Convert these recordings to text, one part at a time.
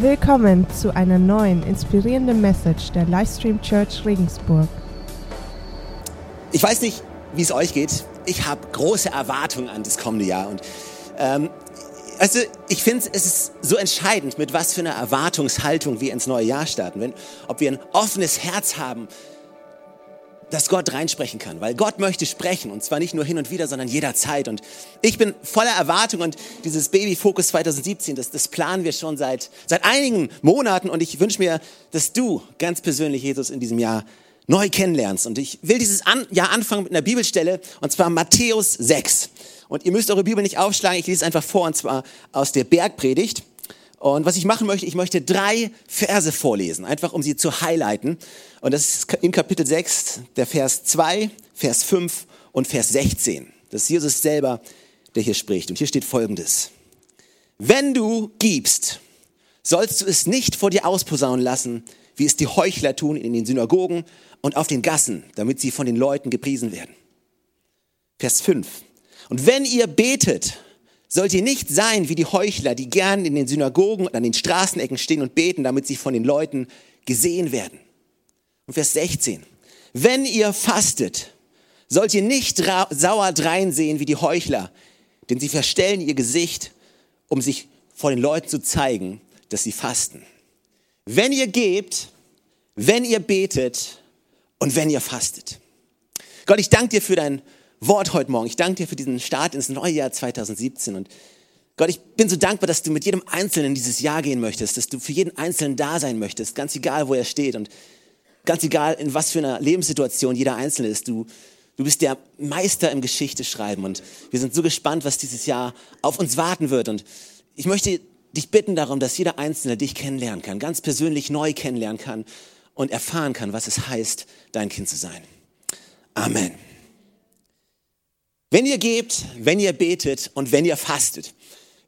Willkommen zu einer neuen inspirierenden Message der Livestream Church Regensburg. Ich weiß nicht, wie es euch geht. Ich habe große Erwartungen an das kommende Jahr und ähm, also ich finde es ist so entscheidend, mit was für einer Erwartungshaltung wir ins neue Jahr starten. Wenn, ob wir ein offenes Herz haben, dass Gott reinsprechen kann, weil Gott möchte sprechen und zwar nicht nur hin und wieder, sondern jederzeit. Und ich bin voller Erwartung und dieses Baby Focus 2017, das, das planen wir schon seit, seit einigen Monaten und ich wünsche mir, dass du ganz persönlich Jesus in diesem Jahr neu kennenlernst. Und ich will dieses An Jahr anfangen mit einer Bibelstelle und zwar Matthäus 6. Und ihr müsst eure Bibel nicht aufschlagen, ich lese einfach vor und zwar aus der Bergpredigt. Und was ich machen möchte, ich möchte drei Verse vorlesen, einfach um sie zu highlighten. Und das ist in Kapitel 6, der Vers 2, Vers 5 und Vers 16. Das ist Jesus selber, der hier spricht. Und hier steht Folgendes. Wenn du gibst, sollst du es nicht vor dir ausposaunen lassen, wie es die Heuchler tun in den Synagogen und auf den Gassen, damit sie von den Leuten gepriesen werden. Vers 5. Und wenn ihr betet, sollt ihr nicht sein wie die Heuchler, die gern in den Synagogen und an den Straßenecken stehen und beten, damit sie von den Leuten gesehen werden. Und Vers 16. Wenn ihr fastet, sollt ihr nicht sauer dreinsehen wie die Heuchler, denn sie verstellen ihr Gesicht, um sich vor den Leuten zu zeigen, dass sie fasten. Wenn ihr gebt, wenn ihr betet und wenn ihr fastet. Gott, ich danke dir für dein Wort heute Morgen. Ich danke dir für diesen Start ins neue Jahr 2017 und Gott, ich bin so dankbar, dass du mit jedem Einzelnen dieses Jahr gehen möchtest, dass du für jeden Einzelnen da sein möchtest, ganz egal, wo er steht und ganz egal, in was für einer Lebenssituation jeder Einzelne ist. Du, du bist der Meister im Geschichte schreiben und wir sind so gespannt, was dieses Jahr auf uns warten wird. Und ich möchte dich bitten darum, dass jeder Einzelne dich kennenlernen kann, ganz persönlich neu kennenlernen kann und erfahren kann, was es heißt, dein Kind zu sein. Amen. Wenn ihr gebt, wenn ihr betet und wenn ihr fastet.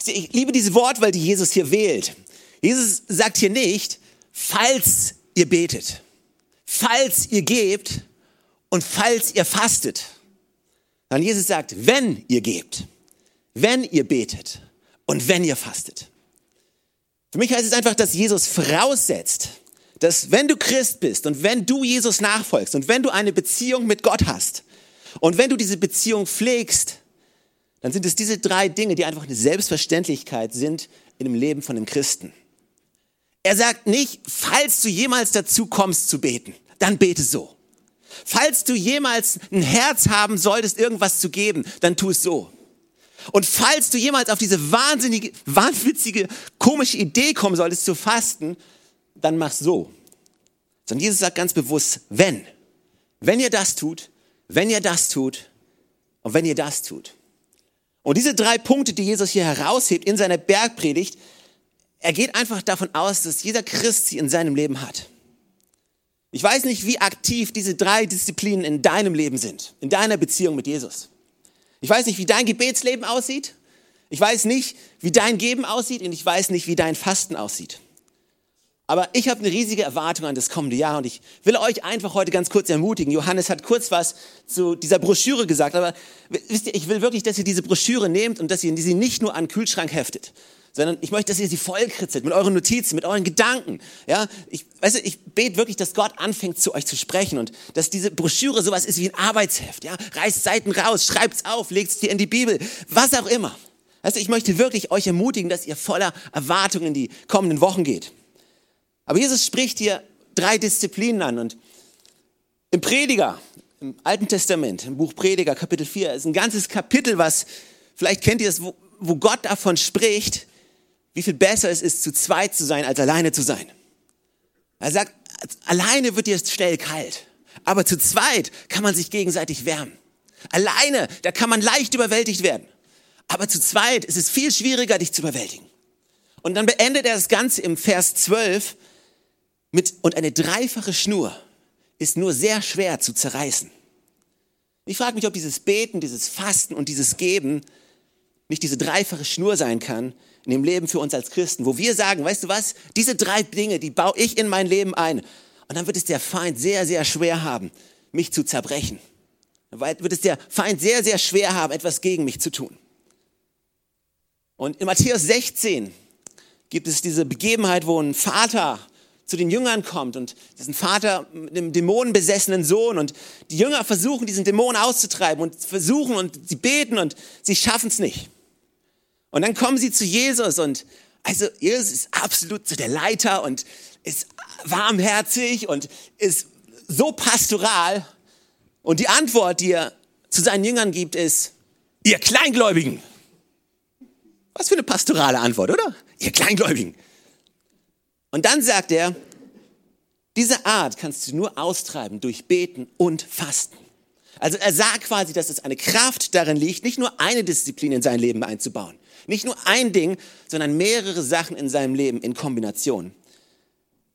Ich liebe diese Wortwahl, die Jesus hier wählt. Jesus sagt hier nicht, falls ihr betet, falls ihr gebt und falls ihr fastet. Sondern Jesus sagt, wenn ihr gebt, wenn ihr betet und wenn ihr fastet. Für mich heißt es einfach, dass Jesus voraussetzt, dass wenn du Christ bist und wenn du Jesus nachfolgst und wenn du eine Beziehung mit Gott hast, und wenn du diese Beziehung pflegst, dann sind es diese drei Dinge, die einfach eine Selbstverständlichkeit sind in dem Leben von einem Christen. Er sagt nicht, falls du jemals dazu kommst zu beten, dann bete so. Falls du jemals ein Herz haben solltest, irgendwas zu geben, dann tu es so. Und falls du jemals auf diese wahnsinnige, wahnwitzige, komische Idee kommen solltest zu fasten, dann mach so. Sondern Jesus sagt ganz bewusst, wenn. Wenn ihr das tut, wenn ihr das tut und wenn ihr das tut. Und diese drei Punkte, die Jesus hier heraushebt in seiner Bergpredigt, er geht einfach davon aus, dass jeder Christ sie in seinem Leben hat. Ich weiß nicht, wie aktiv diese drei Disziplinen in deinem Leben sind, in deiner Beziehung mit Jesus. Ich weiß nicht, wie dein Gebetsleben aussieht. Ich weiß nicht, wie dein Geben aussieht und ich weiß nicht, wie dein Fasten aussieht. Aber ich habe eine riesige Erwartung an das kommende Jahr und ich will euch einfach heute ganz kurz ermutigen. Johannes hat kurz was zu dieser Broschüre gesagt, aber wisst ihr, ich will wirklich, dass ihr diese Broschüre nehmt und dass ihr sie nicht nur an den Kühlschrank heftet, sondern ich möchte, dass ihr sie vollkritzelt mit euren Notizen, mit euren Gedanken. Ja, ich, weißt du, ich bete wirklich, dass Gott anfängt zu euch zu sprechen und dass diese Broschüre sowas ist wie ein Arbeitsheft. Ja, reißt Seiten raus, schreibt's auf, legt's dir in die Bibel, was auch immer. Weißt du, ich möchte wirklich euch ermutigen, dass ihr voller Erwartung in die kommenden Wochen geht. Aber Jesus spricht hier drei Disziplinen an und im Prediger, im Alten Testament, im Buch Prediger, Kapitel 4, ist ein ganzes Kapitel, was, vielleicht kennt ihr es, wo, wo Gott davon spricht, wie viel besser es ist, zu zweit zu sein, als alleine zu sein. Er sagt, alleine wird dir schnell kalt, aber zu zweit kann man sich gegenseitig wärmen. Alleine, da kann man leicht überwältigt werden. Aber zu zweit ist es viel schwieriger, dich zu überwältigen. Und dann beendet er das Ganze im Vers 12 mit, und eine dreifache Schnur ist nur sehr schwer zu zerreißen. Ich frage mich, ob dieses Beten, dieses Fasten und dieses Geben nicht diese dreifache Schnur sein kann in dem Leben für uns als Christen, wo wir sagen, weißt du was, diese drei Dinge, die baue ich in mein Leben ein. Und dann wird es der Feind sehr, sehr schwer haben, mich zu zerbrechen. Dann wird es der Feind sehr, sehr schwer haben, etwas gegen mich zu tun. Und in Matthäus 16 gibt es diese Begebenheit, wo ein Vater zu den Jüngern kommt und diesen Vater mit einem dämonenbesessenen Sohn und die Jünger versuchen, diesen Dämon auszutreiben und versuchen und sie beten und sie schaffen es nicht. Und dann kommen sie zu Jesus und also Jesus ist absolut so der Leiter und ist warmherzig und ist so pastoral. Und die Antwort, die er zu seinen Jüngern gibt, ist, ihr Kleingläubigen. Was für eine pastorale Antwort, oder? Ihr Kleingläubigen. Und dann sagt er, diese Art kannst du nur austreiben durch Beten und Fasten. Also er sagt quasi, dass es eine Kraft darin liegt, nicht nur eine Disziplin in sein Leben einzubauen. Nicht nur ein Ding, sondern mehrere Sachen in seinem Leben in Kombination.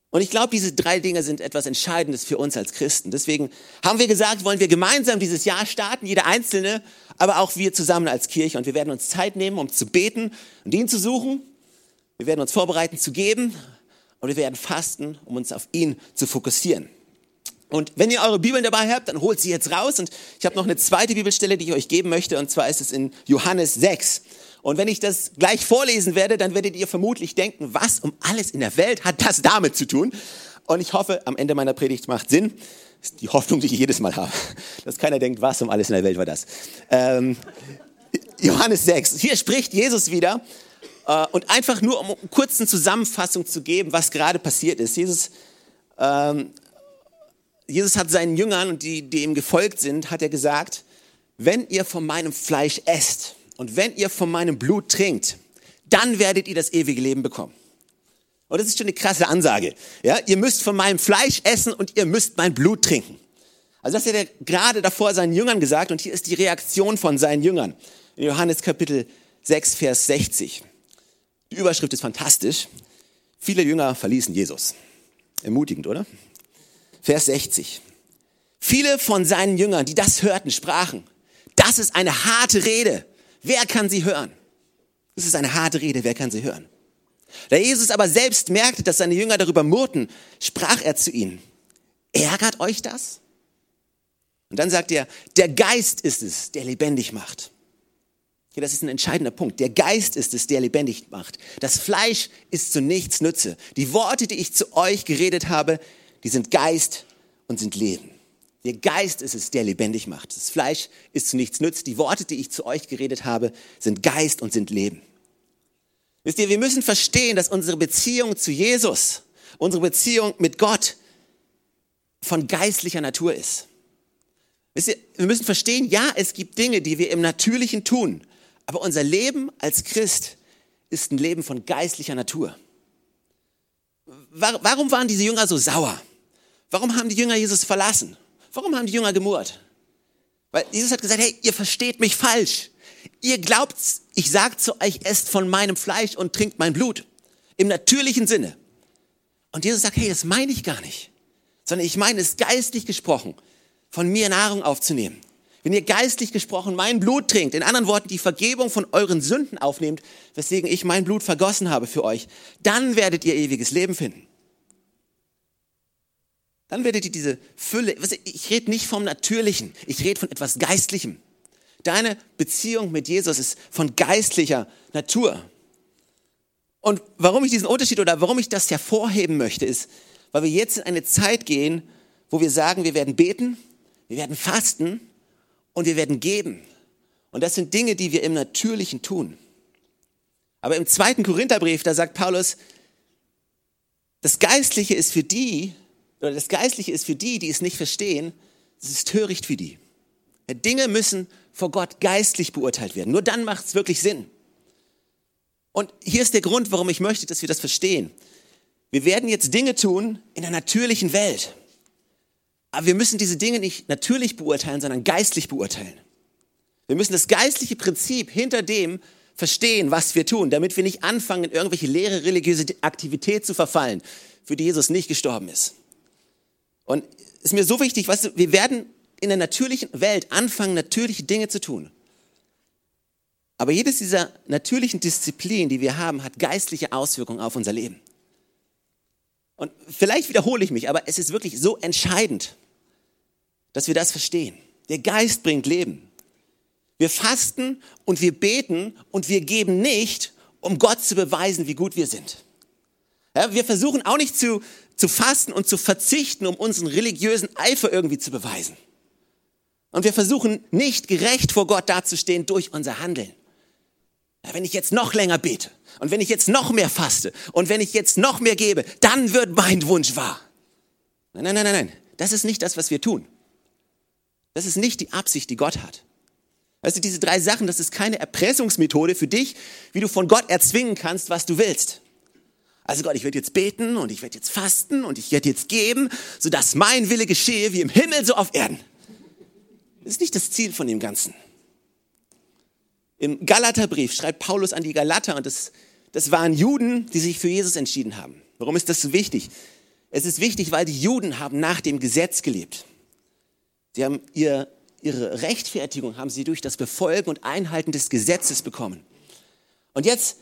Und ich glaube, diese drei Dinge sind etwas Entscheidendes für uns als Christen. Deswegen haben wir gesagt, wollen wir gemeinsam dieses Jahr starten, jeder Einzelne, aber auch wir zusammen als Kirche. Und wir werden uns Zeit nehmen, um zu beten und ihn zu suchen. Wir werden uns vorbereiten zu geben und wir werden fasten, um uns auf ihn zu fokussieren. Und wenn ihr eure Bibeln dabei habt, dann holt sie jetzt raus. Und ich habe noch eine zweite Bibelstelle, die ich euch geben möchte. Und zwar ist es in Johannes 6. Und wenn ich das gleich vorlesen werde, dann werdet ihr vermutlich denken, was um alles in der Welt hat das damit zu tun? Und ich hoffe, am Ende meiner Predigt macht Sinn. Das ist die Hoffnung, die ich jedes Mal habe. Dass keiner denkt, was um alles in der Welt war das. Ähm, Johannes 6. Hier spricht Jesus wieder. Äh, und einfach nur, um eine kurze Zusammenfassung zu geben, was gerade passiert ist. Jesus, ähm, Jesus hat seinen Jüngern und die, die ihm gefolgt sind, hat er gesagt, wenn ihr von meinem Fleisch esst und wenn ihr von meinem Blut trinkt, dann werdet ihr das ewige Leben bekommen. Und das ist schon eine krasse Ansage. Ja, ihr müsst von meinem Fleisch essen und ihr müsst mein Blut trinken. Also das hat er gerade davor seinen Jüngern gesagt und hier ist die Reaktion von seinen Jüngern. In Johannes Kapitel 6, Vers 60. Die Überschrift ist fantastisch. Viele Jünger verließen Jesus. Ermutigend, oder? Vers 60. Viele von seinen Jüngern, die das hörten, sprachen, das ist eine harte Rede. Wer kann sie hören? Das ist eine harte Rede, wer kann sie hören? Da Jesus aber selbst merkte, dass seine Jünger darüber murrten, sprach er zu ihnen, ärgert euch das? Und dann sagt er, der Geist ist es, der lebendig macht. Okay, das ist ein entscheidender Punkt. Der Geist ist es, der lebendig macht. Das Fleisch ist zu nichts Nütze. Die Worte, die ich zu euch geredet habe, die sind Geist und sind Leben. Der Geist ist es, der lebendig macht. Das Fleisch ist zu nichts nützt. Die Worte, die ich zu euch geredet habe, sind Geist und sind Leben. Wisst ihr, wir müssen verstehen, dass unsere Beziehung zu Jesus, unsere Beziehung mit Gott von geistlicher Natur ist. Wisst ihr, wir müssen verstehen, ja, es gibt Dinge, die wir im Natürlichen tun, aber unser Leben als Christ ist ein Leben von geistlicher Natur. Warum waren diese Jünger so sauer? Warum haben die Jünger Jesus verlassen? Warum haben die Jünger gemurrt? Weil Jesus hat gesagt, hey, ihr versteht mich falsch. Ihr glaubt, ich sage zu euch, esst von meinem Fleisch und trinkt mein Blut. Im natürlichen Sinne. Und Jesus sagt, hey, das meine ich gar nicht. Sondern ich meine es geistlich gesprochen, von mir Nahrung aufzunehmen. Wenn ihr geistlich gesprochen mein Blut trinkt, in anderen Worten die Vergebung von euren Sünden aufnehmt, weswegen ich mein Blut vergossen habe für euch, dann werdet ihr ewiges Leben finden. Dann werdet ihr diese Fülle, ich rede nicht vom Natürlichen, ich rede von etwas Geistlichem. Deine Beziehung mit Jesus ist von geistlicher Natur. Und warum ich diesen Unterschied oder warum ich das hervorheben möchte, ist, weil wir jetzt in eine Zeit gehen, wo wir sagen, wir werden beten, wir werden fasten und wir werden geben. Und das sind Dinge, die wir im Natürlichen tun. Aber im zweiten Korintherbrief, da sagt Paulus, das Geistliche ist für die, oder das Geistliche ist für die, die es nicht verstehen, es ist töricht für die. Dinge müssen vor Gott geistlich beurteilt werden. Nur dann macht es wirklich Sinn. Und hier ist der Grund, warum ich möchte, dass wir das verstehen. Wir werden jetzt Dinge tun in der natürlichen Welt. Aber wir müssen diese Dinge nicht natürlich beurteilen, sondern geistlich beurteilen. Wir müssen das geistliche Prinzip hinter dem verstehen, was wir tun, damit wir nicht anfangen, in irgendwelche leere religiöse Aktivität zu verfallen, für die Jesus nicht gestorben ist. Und es ist mir so wichtig, weißt du, wir werden in der natürlichen Welt anfangen, natürliche Dinge zu tun. Aber jedes dieser natürlichen Disziplinen, die wir haben, hat geistliche Auswirkungen auf unser Leben. Und vielleicht wiederhole ich mich, aber es ist wirklich so entscheidend, dass wir das verstehen. Der Geist bringt Leben. Wir fasten und wir beten und wir geben nicht, um Gott zu beweisen, wie gut wir sind. Ja, wir versuchen auch nicht zu, zu fasten und zu verzichten, um unseren religiösen Eifer irgendwie zu beweisen. Und wir versuchen nicht gerecht vor Gott dazustehen durch unser Handeln. Ja, wenn ich jetzt noch länger bete und wenn ich jetzt noch mehr faste und wenn ich jetzt noch mehr gebe, dann wird mein Wunsch wahr. Nein, nein, nein, nein, nein. Das ist nicht das, was wir tun. Das ist nicht die Absicht, die Gott hat. Weißt du, diese drei Sachen, das ist keine Erpressungsmethode für dich, wie du von Gott erzwingen kannst, was du willst. Also Gott, ich werde jetzt beten und ich werde jetzt fasten und ich werde jetzt geben, sodass mein Wille geschehe wie im Himmel so auf Erden. Das ist nicht das Ziel von dem Ganzen. Im Galaterbrief schreibt Paulus an die Galater und das, das waren Juden, die sich für Jesus entschieden haben. Warum ist das so wichtig? Es ist wichtig, weil die Juden haben nach dem Gesetz gelebt. Sie haben ihr, ihre Rechtfertigung haben sie durch das Befolgen und Einhalten des Gesetzes bekommen. Und jetzt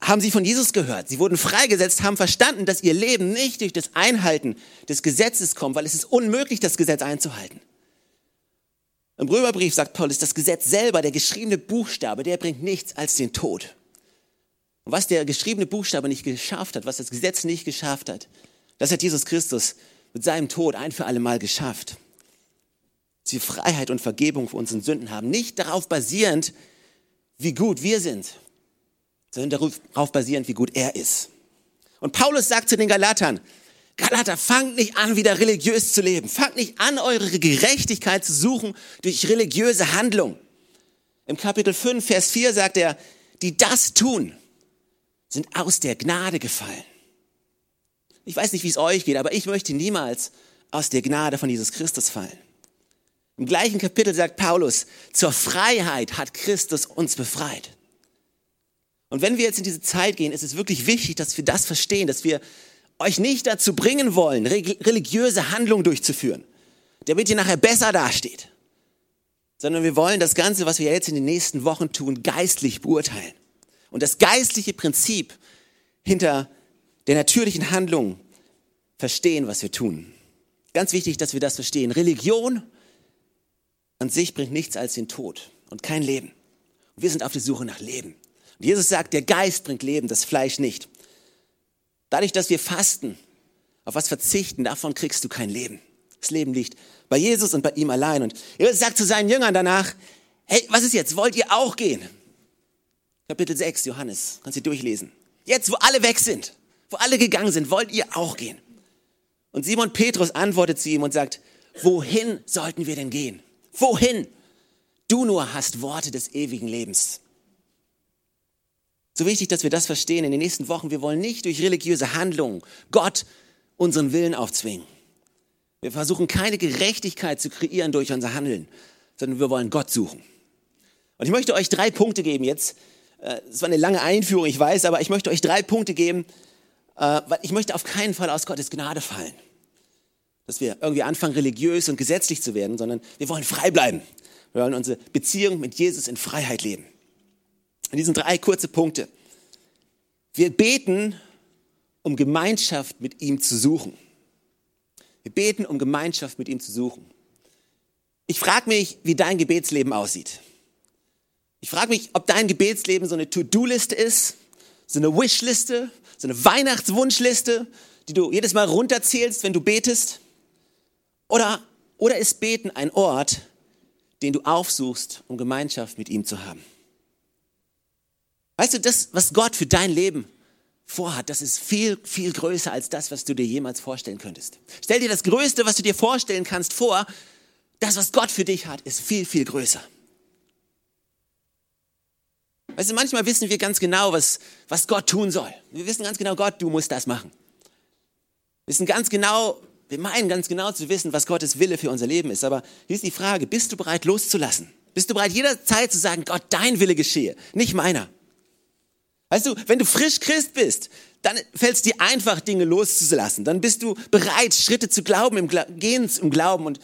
haben sie von Jesus gehört. Sie wurden freigesetzt, haben verstanden, dass ihr Leben nicht durch das Einhalten des Gesetzes kommt, weil es ist unmöglich, das Gesetz einzuhalten. Im Römerbrief sagt Paulus, das Gesetz selber, der geschriebene Buchstabe, der bringt nichts als den Tod. Und was der geschriebene Buchstabe nicht geschafft hat, was das Gesetz nicht geschafft hat, das hat Jesus Christus mit seinem Tod ein für alle Mal geschafft. Sie Freiheit und Vergebung für unseren Sünden haben, nicht darauf basierend, wie gut wir sind, sondern darauf basierend, wie gut er ist. Und Paulus sagt zu den Galatern, Galater, fangt nicht an, wieder religiös zu leben. Fangt nicht an, eure Gerechtigkeit zu suchen durch religiöse Handlung. Im Kapitel 5, Vers 4 sagt er, die das tun, sind aus der Gnade gefallen. Ich weiß nicht, wie es euch geht, aber ich möchte niemals aus der Gnade von Jesus Christus fallen. Im gleichen Kapitel sagt Paulus, zur Freiheit hat Christus uns befreit. Und wenn wir jetzt in diese Zeit gehen, ist es wirklich wichtig, dass wir das verstehen, dass wir euch nicht dazu bringen wollen, religiöse Handlungen durchzuführen, damit ihr nachher besser dasteht, sondern wir wollen das Ganze, was wir jetzt in den nächsten Wochen tun, geistlich beurteilen. Und das geistliche Prinzip hinter der natürlichen Handlung verstehen, was wir tun. Ganz wichtig, dass wir das verstehen. Religion an sich bringt nichts als den Tod und kein Leben. Und wir sind auf der Suche nach Leben. Und Jesus sagt, der Geist bringt Leben, das Fleisch nicht. Dadurch, dass wir fasten, auf was verzichten, davon kriegst du kein Leben. Das Leben liegt bei Jesus und bei ihm allein. Und Jesus sagt zu seinen Jüngern danach, hey, was ist jetzt? Wollt ihr auch gehen? Kapitel 6, Johannes, kannst du durchlesen. Jetzt, wo alle weg sind, wo alle gegangen sind, wollt ihr auch gehen? Und Simon Petrus antwortet zu ihm und sagt, wohin sollten wir denn gehen? Wohin? Du nur hast Worte des ewigen Lebens. So wichtig, dass wir das verstehen in den nächsten Wochen. Wir wollen nicht durch religiöse Handlungen Gott unseren Willen aufzwingen. Wir versuchen keine Gerechtigkeit zu kreieren durch unser Handeln, sondern wir wollen Gott suchen. Und ich möchte euch drei Punkte geben jetzt. Äh, es war eine lange Einführung, ich weiß, aber ich möchte euch drei Punkte geben, äh, weil ich möchte auf keinen Fall aus Gottes Gnade fallen. Dass wir irgendwie anfangen, religiös und gesetzlich zu werden, sondern wir wollen frei bleiben. Wir wollen unsere Beziehung mit Jesus in Freiheit leben. Und diesen drei kurze Punkte. Wir beten, um Gemeinschaft mit ihm zu suchen. Wir beten, um Gemeinschaft mit ihm zu suchen. Ich frage mich, wie dein Gebetsleben aussieht. Ich frage mich, ob dein Gebetsleben so eine To-Do-Liste ist, so eine Wish-Liste, so eine Weihnachtswunschliste, die du jedes Mal runterzählst, wenn du betest. Oder, oder ist Beten ein Ort, den du aufsuchst, um Gemeinschaft mit ihm zu haben? Weißt du, das, was Gott für dein Leben vorhat, das ist viel, viel größer als das, was du dir jemals vorstellen könntest. Stell dir das Größte, was du dir vorstellen kannst, vor. Das, was Gott für dich hat, ist viel, viel größer. Weißt du, manchmal wissen wir ganz genau, was, was Gott tun soll. Wir wissen ganz genau, Gott, du musst das machen. Wir wissen ganz genau, wir meinen ganz genau zu wissen, was Gottes Wille für unser Leben ist. Aber hier ist die Frage, bist du bereit loszulassen? Bist du bereit jederzeit zu sagen, Gott, dein Wille geschehe, nicht meiner? Weißt du, wenn du frisch Christ bist, dann fällt es dir einfach, Dinge loszulassen. Dann bist du bereit, Schritte zu glauben, im Gla gehen im Glauben. Und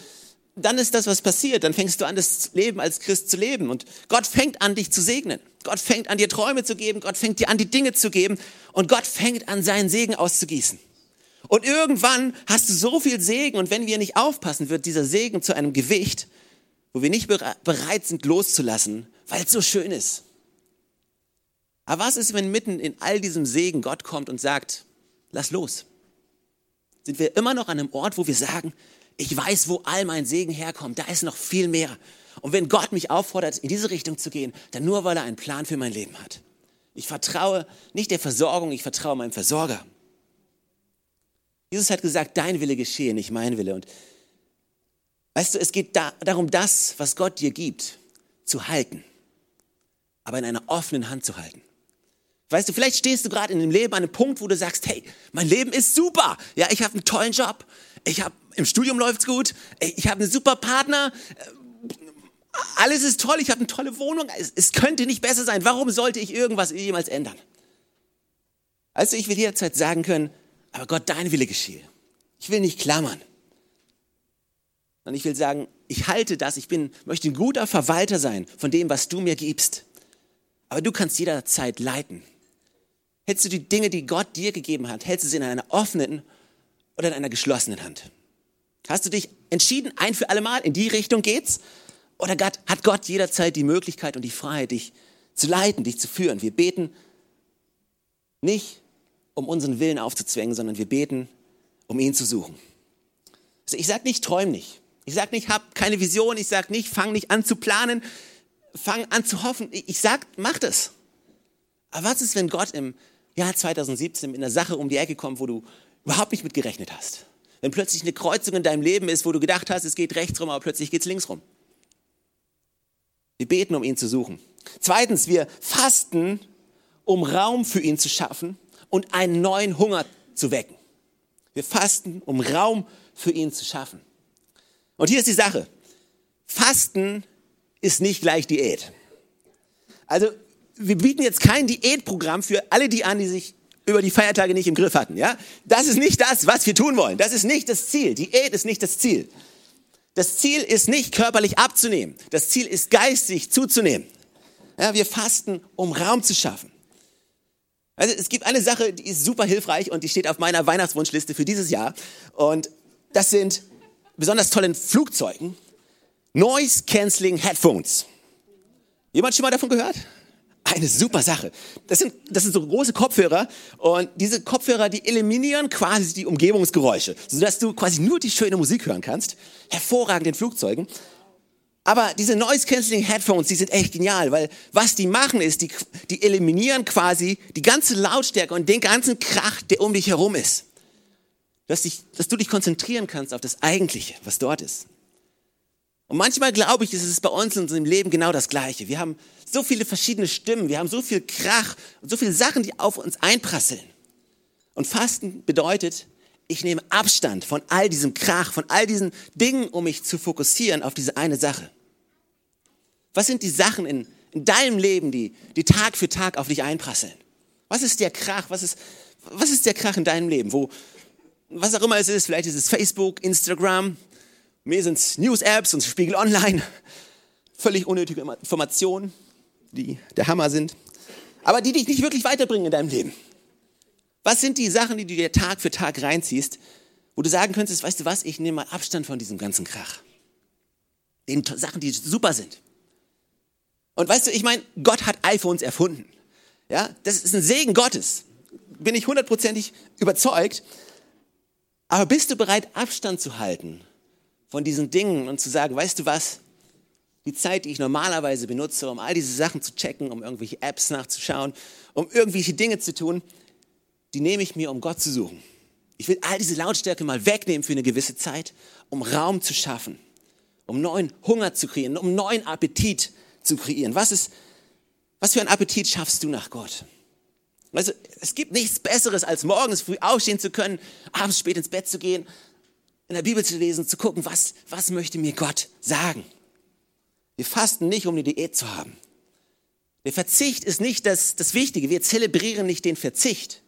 dann ist das, was passiert. Dann fängst du an, das Leben als Christ zu leben. Und Gott fängt an, dich zu segnen. Gott fängt an, dir Träume zu geben. Gott fängt dir an, die Dinge zu geben. Und Gott fängt an, seinen Segen auszugießen. Und irgendwann hast du so viel Segen. Und wenn wir nicht aufpassen, wird dieser Segen zu einem Gewicht, wo wir nicht bereit sind, loszulassen, weil es so schön ist. Aber was ist, wenn mitten in all diesem Segen Gott kommt und sagt, lass los. Sind wir immer noch an einem Ort, wo wir sagen, ich weiß, wo all mein Segen herkommt, da ist noch viel mehr. Und wenn Gott mich auffordert, in diese Richtung zu gehen, dann nur, weil er einen Plan für mein Leben hat. Ich vertraue nicht der Versorgung, ich vertraue meinem Versorger. Jesus hat gesagt, dein Wille geschehe, nicht mein Wille. Und weißt du, es geht da, darum, das, was Gott dir gibt, zu halten, aber in einer offenen Hand zu halten. Weißt du, vielleicht stehst du gerade in dem Leben an einem Punkt, wo du sagst, hey, mein Leben ist super. Ja, ich habe einen tollen Job. Ich habe im Studium läuft's gut. Ich habe einen super Partner. Alles ist toll. Ich habe eine tolle Wohnung. Es, es könnte nicht besser sein. Warum sollte ich irgendwas jemals ändern? Also ich will jederzeit sagen können, aber Gott, dein Wille geschehe. Ich will nicht klammern. Und ich will sagen, ich halte das, ich bin, möchte ein guter Verwalter sein von dem, was du mir gibst. Aber du kannst jederzeit leiten. Hältst du die Dinge, die Gott dir gegeben hat, hältst du sie in einer offenen oder in einer geschlossenen Hand? Hast du dich entschieden, ein für alle Mal, in die Richtung geht's? Oder hat Gott jederzeit die Möglichkeit und die Freiheit, dich zu leiten, dich zu führen? Wir beten nicht um unseren Willen aufzuzwängen, sondern wir beten, um ihn zu suchen. Also ich sage nicht, träum nicht. Ich sage nicht, hab keine Vision. Ich sage nicht, fang nicht an zu planen. Fang an zu hoffen. Ich sage, mach das. Aber was ist, wenn Gott im Jahr 2017 mit einer Sache um die Ecke kommt, wo du überhaupt nicht mit gerechnet hast? Wenn plötzlich eine Kreuzung in deinem Leben ist, wo du gedacht hast, es geht rechts rum, aber plötzlich geht es links rum. Wir beten, um ihn zu suchen. Zweitens, wir fasten, um Raum für ihn zu schaffen und einen neuen Hunger zu wecken. Wir fasten, um Raum für ihn zu schaffen. Und hier ist die Sache. Fasten ist nicht gleich Diät. Also wir bieten jetzt kein Diätprogramm für alle die an, die sich über die Feiertage nicht im Griff hatten. Ja? Das ist nicht das, was wir tun wollen. Das ist nicht das Ziel. Diät ist nicht das Ziel. Das Ziel ist nicht körperlich abzunehmen. Das Ziel ist geistig zuzunehmen. Ja, wir fasten, um Raum zu schaffen. Also es gibt eine Sache, die ist super hilfreich und die steht auf meiner Weihnachtswunschliste für dieses Jahr. Und das sind besonders tollen Flugzeugen Noise Cancelling Headphones. Jemand schon mal davon gehört? Eine super Sache. Das sind, das sind so große Kopfhörer und diese Kopfhörer, die eliminieren quasi die Umgebungsgeräusche, sodass du quasi nur die schöne Musik hören kannst. Hervorragend in Flugzeugen. Aber diese Noise Cancelling Headphones, die sind echt genial, weil was die machen ist, die, die eliminieren quasi die ganze Lautstärke und den ganzen Krach, der um dich herum ist. Dass, dich, dass du dich konzentrieren kannst auf das Eigentliche, was dort ist. Und manchmal glaube ich, ist es bei uns in unserem Leben genau das Gleiche. Wir haben so viele verschiedene Stimmen, wir haben so viel Krach und so viele Sachen, die auf uns einprasseln. Und Fasten bedeutet, ich nehme Abstand von all diesem Krach, von all diesen Dingen, um mich zu fokussieren auf diese eine Sache. Was sind die Sachen in, in deinem Leben, die, die Tag für Tag auf dich einprasseln? Was ist der Krach? Was ist, was ist der Krach in deinem Leben? Wo, was auch immer es ist, vielleicht ist es Facebook, Instagram, mir sind es News-Apps und Spiegel Online, völlig unnötige Informationen, die der Hammer sind, aber die dich nicht wirklich weiterbringen in deinem Leben. Was sind die Sachen, die du dir Tag für Tag reinziehst, wo du sagen könntest, weißt du was, ich nehme mal Abstand von diesem ganzen Krach. Den Sachen, die super sind. Und weißt du, ich meine, Gott hat iPhones erfunden. Ja, das ist ein Segen Gottes. Bin ich hundertprozentig überzeugt. Aber bist du bereit, Abstand zu halten von diesen Dingen und zu sagen, weißt du was? Die Zeit, die ich normalerweise benutze, um all diese Sachen zu checken, um irgendwelche Apps nachzuschauen, um irgendwelche Dinge zu tun, die nehme ich mir, um Gott zu suchen. Ich will all diese Lautstärke mal wegnehmen für eine gewisse Zeit, um Raum zu schaffen, um neuen Hunger zu kreieren, um neuen Appetit zu kreieren. Was ist, was für ein Appetit schaffst du nach Gott? Also, es gibt nichts Besseres, als morgens früh aufstehen zu können, abends spät ins Bett zu gehen, in der Bibel zu lesen, zu gucken, was, was möchte mir Gott sagen? Wir fasten nicht, um eine Diät zu haben. Der Verzicht ist nicht das, das Wichtige. Wir zelebrieren nicht den Verzicht.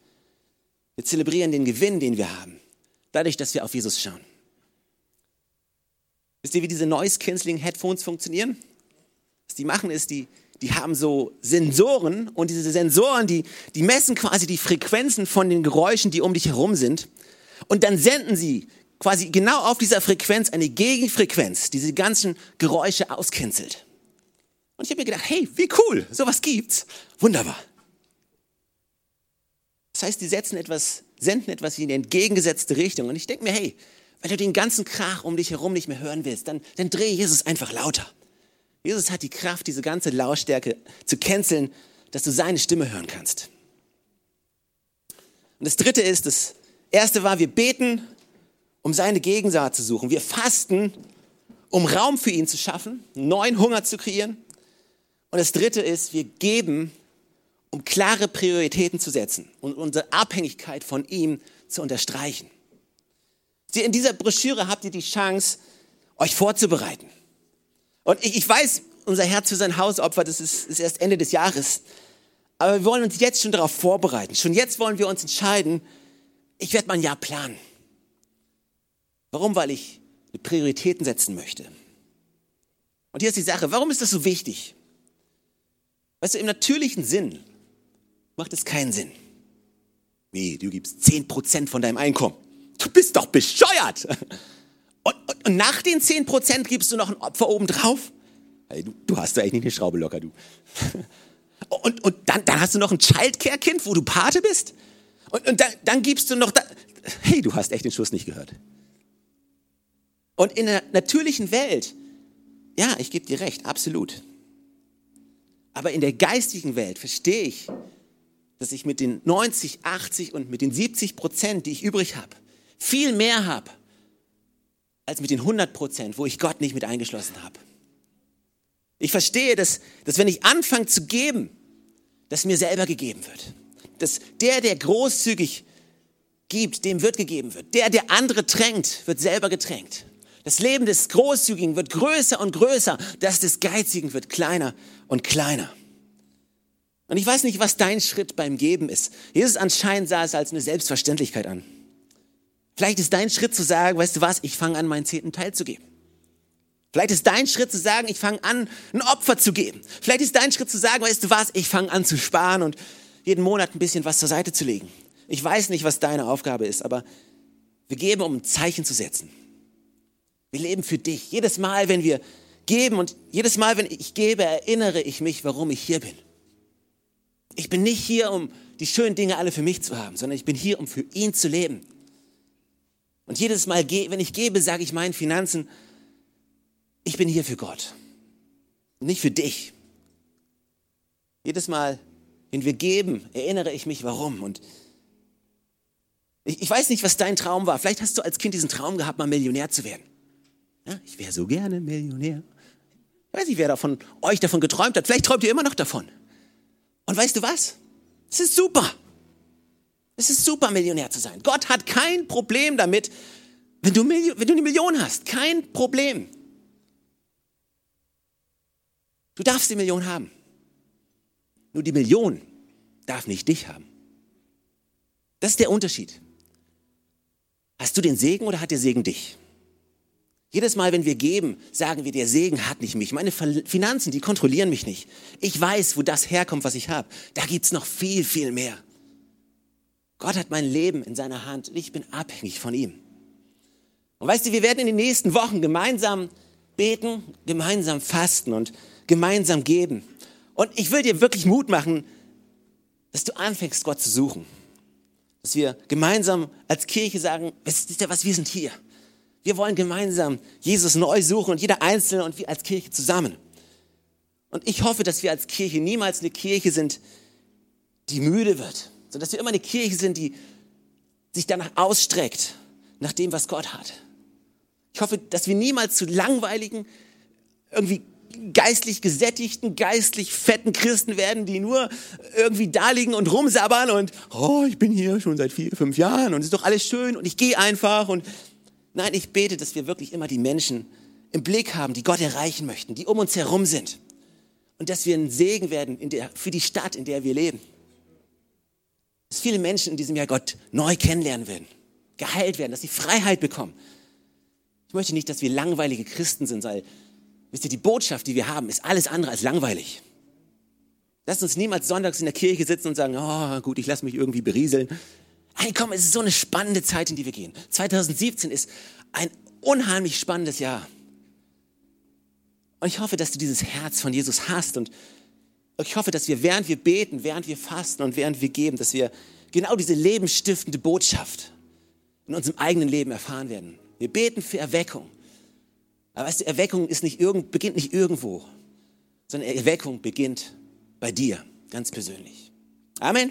Wir zelebrieren den Gewinn, den wir haben, dadurch, dass wir auf Jesus schauen. Wisst ihr, wie diese Noise Cancelling Headphones funktionieren? Was die machen ist, die, die haben so Sensoren und diese Sensoren, die, die messen quasi die Frequenzen von den Geräuschen, die um dich herum sind. Und dann senden sie quasi genau auf dieser Frequenz eine Gegenfrequenz, die diese ganzen Geräusche auscancelt. Und ich habe mir gedacht, hey, wie cool, sowas gibt's. Wunderbar. Das heißt, die setzen etwas senden etwas in die entgegengesetzte Richtung. Und ich denke mir, hey, wenn du den ganzen Krach um dich herum nicht mehr hören willst, dann, dann dreh Jesus einfach lauter. Jesus hat die Kraft, diese ganze Lautstärke zu canceln, dass du seine Stimme hören kannst. Und das dritte ist, das erste war, wir beten, um seine Gegensaat zu suchen. Wir fasten, um Raum für ihn zu schaffen, neuen Hunger zu kreieren. Und das dritte ist, wir geben, um klare Prioritäten zu setzen und unsere Abhängigkeit von ihm zu unterstreichen. In dieser Broschüre habt ihr die Chance, euch vorzubereiten. Und ich, ich weiß, unser Herz für sein Hausopfer, das ist, ist erst Ende des Jahres. Aber wir wollen uns jetzt schon darauf vorbereiten. Schon jetzt wollen wir uns entscheiden, ich werde mein Jahr planen. Warum? Weil ich Prioritäten setzen möchte. Und hier ist die Sache, warum ist das so wichtig? Weißt du, im natürlichen Sinn macht es keinen Sinn. Wie, du gibst 10% von deinem Einkommen. Du bist doch bescheuert. Und, und, und nach den 10% gibst du noch ein Opfer obendrauf? Hey, du, du hast da echt nicht eine Schraube locker, du. Und, und dann, dann hast du noch ein Childcare-Kind, wo du Pate bist? Und, und dann, dann gibst du noch, da, hey, du hast echt den Schuss nicht gehört. Und in der natürlichen Welt, ja, ich gebe dir recht, absolut. Aber in der geistigen Welt verstehe ich, dass ich mit den 90, 80 und mit den 70 Prozent, die ich übrig habe, viel mehr habe, als mit den 100 Prozent, wo ich Gott nicht mit eingeschlossen habe. Ich verstehe, dass, dass wenn ich anfange zu geben, dass mir selber gegeben wird. Dass der, der großzügig gibt, dem wird gegeben wird. Der, der andere tränkt, wird selber getränkt. Das Leben des Großzügigen wird größer und größer. Das des Geizigen wird kleiner und kleiner. Und ich weiß nicht, was dein Schritt beim Geben ist. Jesus anscheinend sah es als eine Selbstverständlichkeit an. Vielleicht ist dein Schritt zu sagen, weißt du was, ich fange an, meinen zehnten Teil zu geben. Vielleicht ist dein Schritt zu sagen, ich fange an, ein Opfer zu geben. Vielleicht ist dein Schritt zu sagen, weißt du was, ich fange an zu sparen und jeden Monat ein bisschen was zur Seite zu legen. Ich weiß nicht, was deine Aufgabe ist, aber wir geben, um ein Zeichen zu setzen. Wir leben für dich. Jedes Mal, wenn wir geben und jedes Mal, wenn ich gebe, erinnere ich mich, warum ich hier bin. Ich bin nicht hier, um die schönen Dinge alle für mich zu haben, sondern ich bin hier, um für ihn zu leben. Und jedes Mal, wenn ich gebe, sage ich meinen Finanzen, ich bin hier für Gott, nicht für dich. Jedes Mal, wenn wir geben, erinnere ich mich, warum. Und ich, ich weiß nicht, was dein Traum war. Vielleicht hast du als Kind diesen Traum gehabt, mal Millionär zu werden. Ja, ich wäre so gerne Millionär. Ich weiß nicht, wer davon, euch davon geträumt hat. Vielleicht träumt ihr immer noch davon. Und weißt du was? Es ist super. Es ist super, Millionär zu sein. Gott hat kein Problem damit, wenn du, wenn du eine Million hast. Kein Problem. Du darfst die Million haben. Nur die Million darf nicht dich haben. Das ist der Unterschied. Hast du den Segen oder hat der Segen dich? Jedes Mal, wenn wir geben, sagen wir, der Segen hat nicht mich. Meine Finanzen, die kontrollieren mich nicht. Ich weiß, wo das herkommt, was ich habe. Da gibt's noch viel, viel mehr. Gott hat mein Leben in seiner Hand und ich bin abhängig von ihm. Und weißt du, wir werden in den nächsten Wochen gemeinsam beten, gemeinsam fasten und gemeinsam geben. Und ich will dir wirklich Mut machen, dass du anfängst, Gott zu suchen. Dass wir gemeinsam als Kirche sagen, wisst ihr was, wir sind hier. Wir wollen gemeinsam Jesus neu suchen und jeder Einzelne und wir als Kirche zusammen. Und ich hoffe, dass wir als Kirche niemals eine Kirche sind, die müde wird, sondern dass wir immer eine Kirche sind, die sich danach ausstreckt, nach dem, was Gott hat. Ich hoffe, dass wir niemals zu langweiligen, irgendwie geistlich gesättigten, geistlich fetten Christen werden, die nur irgendwie da liegen und rumsabbern und, oh, ich bin hier schon seit vier, fünf Jahren und es ist doch alles schön und ich gehe einfach und nein, ich bete, dass wir wirklich immer die Menschen im Blick haben, die Gott erreichen möchten, die um uns herum sind und dass wir ein Segen werden der, für die Stadt, in der wir leben. Dass viele Menschen in diesem Jahr Gott neu kennenlernen werden, geheilt werden, dass sie Freiheit bekommen. Ich möchte nicht, dass wir langweilige Christen sind, weil Wisst ihr, die Botschaft, die wir haben, ist alles andere als langweilig. Lasst uns niemals sonntags in der Kirche sitzen und sagen, oh gut, ich lasse mich irgendwie berieseln. Komm, es ist so eine spannende Zeit, in die wir gehen. 2017 ist ein unheimlich spannendes Jahr. Und ich hoffe, dass du dieses Herz von Jesus hast und Ich hoffe, dass wir, während wir beten, während wir fasten und während wir geben, dass wir genau diese lebensstiftende Botschaft in unserem eigenen Leben erfahren werden. Wir beten für Erweckung. Aber weißt du, Erweckung ist nicht irgend, beginnt nicht irgendwo, sondern Erweckung beginnt bei dir, ganz persönlich. Amen.